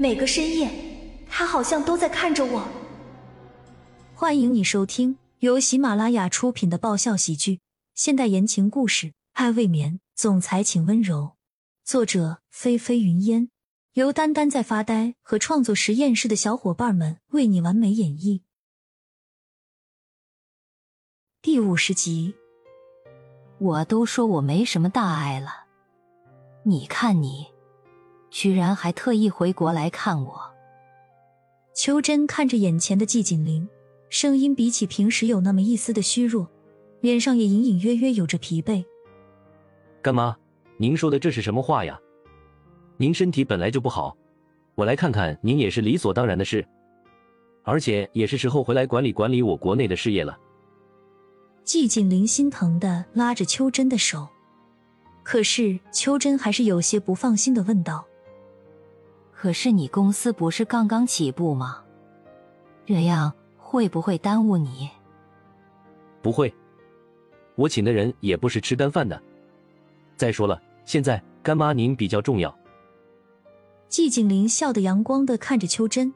每个深夜，他好像都在看着我。欢迎你收听由喜马拉雅出品的爆笑喜剧、现代言情故事《爱未眠》，总裁请温柔。作者：菲菲云烟，由丹丹在发呆和创作实验室的小伙伴们为你完美演绎。第五十集，我都说我没什么大碍了，你看你，居然还特意回国来看我。秋真看着眼前的季景林，声音比起平时有那么一丝的虚弱，脸上也隐隐约约有着疲惫。干妈，您说的这是什么话呀？您身体本来就不好，我来看看您也是理所当然的事，而且也是时候回来管理管理我国内的事业了。季景林心疼的拉着秋真的手，可是秋真还是有些不放心的问道：“可是你公司不是刚刚起步吗？这样会不会耽误你？”“不会，我请的人也不是吃干饭的。再说了，现在干妈您比较重要。”季景林笑得阳光的看着秋真，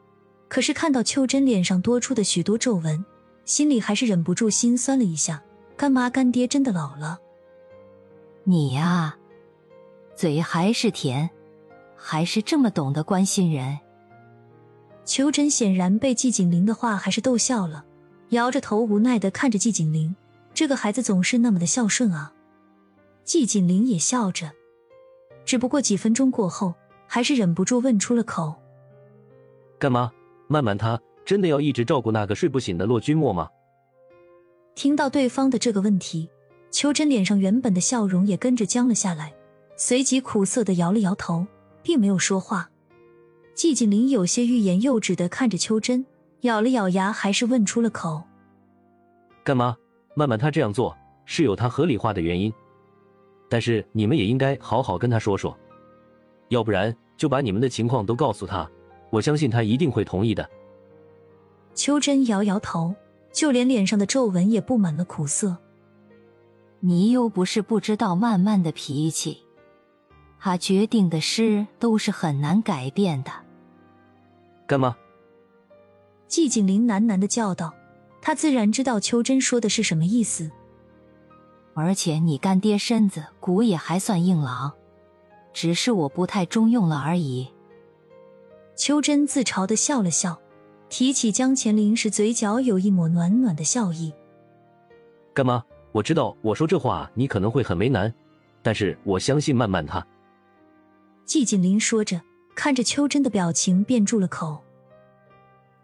可是看到秋真脸上多出的许多皱纹。心里还是忍不住心酸了一下，干妈干爹真的老了。你呀，嘴还是甜，还是这么懂得关心人。秋真显然被季景林的话还是逗笑了，摇着头无奈的看着季景林，这个孩子总是那么的孝顺啊。季景林也笑着，只不过几分钟过后，还是忍不住问出了口：“干嘛，曼曼她。”真的要一直照顾那个睡不醒的骆君莫吗？听到对方的这个问题，秋真脸上原本的笑容也跟着僵了下来，随即苦涩的摇了摇头，并没有说话。季景林有些欲言又止的看着秋真，咬了咬牙，还是问出了口：“干嘛，曼曼她这样做是有她合理化的原因，但是你们也应该好好跟她说说，要不然就把你们的情况都告诉她，我相信她一定会同意的。”秋真摇摇头，就连脸上的皱纹也布满了苦涩。你又不是不知道曼曼的脾气，他决定的事都是很难改变的。干妈，季景林喃喃的叫道，他自然知道秋真说的是什么意思。而且你干爹身子骨也还算硬朗，只是我不太中用了而已。秋真自嘲的笑了笑。提起江前林时，嘴角有一抹暖暖的笑意。干妈，我知道我说这话你可能会很为难，但是我相信曼曼她。季锦林说着，看着秋真的表情便住了口。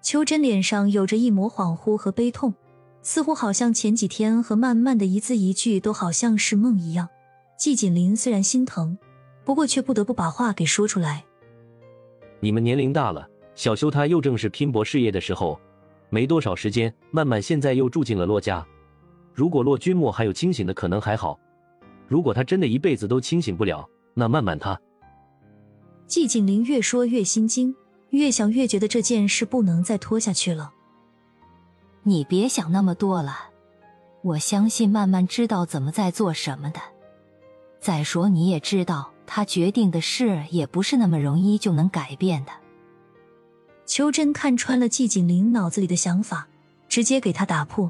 秋真脸上有着一抹恍惚和悲痛，似乎好像前几天和曼曼的一字一句都好像是梦一样。季锦林虽然心疼，不过却不得不把话给说出来。你们年龄大了。小修他又正是拼搏事业的时候，没多少时间。曼曼现在又住进了骆家，如果骆君莫还有清醒的可能还好，如果他真的一辈子都清醒不了，那曼曼他……季景林越说越心惊，越想越觉得这件事不能再拖下去了。你别想那么多了，我相信曼曼知道怎么在做什么的。再说你也知道，他决定的事也不是那么容易就能改变的。秋真看穿了季景林脑子里的想法，直接给他打破。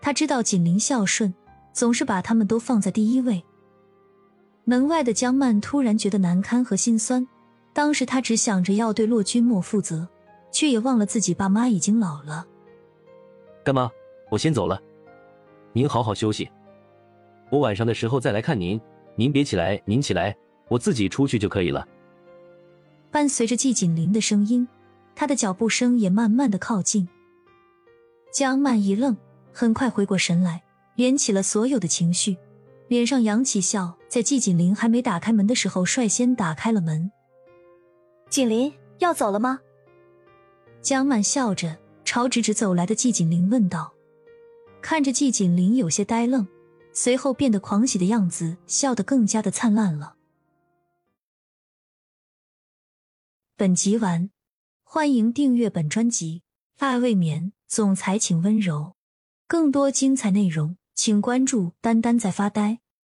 他知道景林孝顺，总是把他们都放在第一位。门外的江曼突然觉得难堪和心酸，当时她只想着要对骆君莫负责，却也忘了自己爸妈已经老了。干妈，我先走了，您好好休息，我晚上的时候再来看您。您别起来，您起来，我自己出去就可以了。伴随着季锦林的声音，他的脚步声也慢慢的靠近。江曼一愣，很快回过神来，敛起了所有的情绪，脸上扬起笑，在季锦林还没打开门的时候，率先打开了门。锦林要走了吗？江曼笑着朝直直走来的季锦林问道，看着季锦林有些呆愣，随后变得狂喜的样子，笑得更加的灿烂了。本集完，欢迎订阅本专辑《爱未眠》，总裁请温柔。更多精彩内容，请关注“丹丹在发呆”。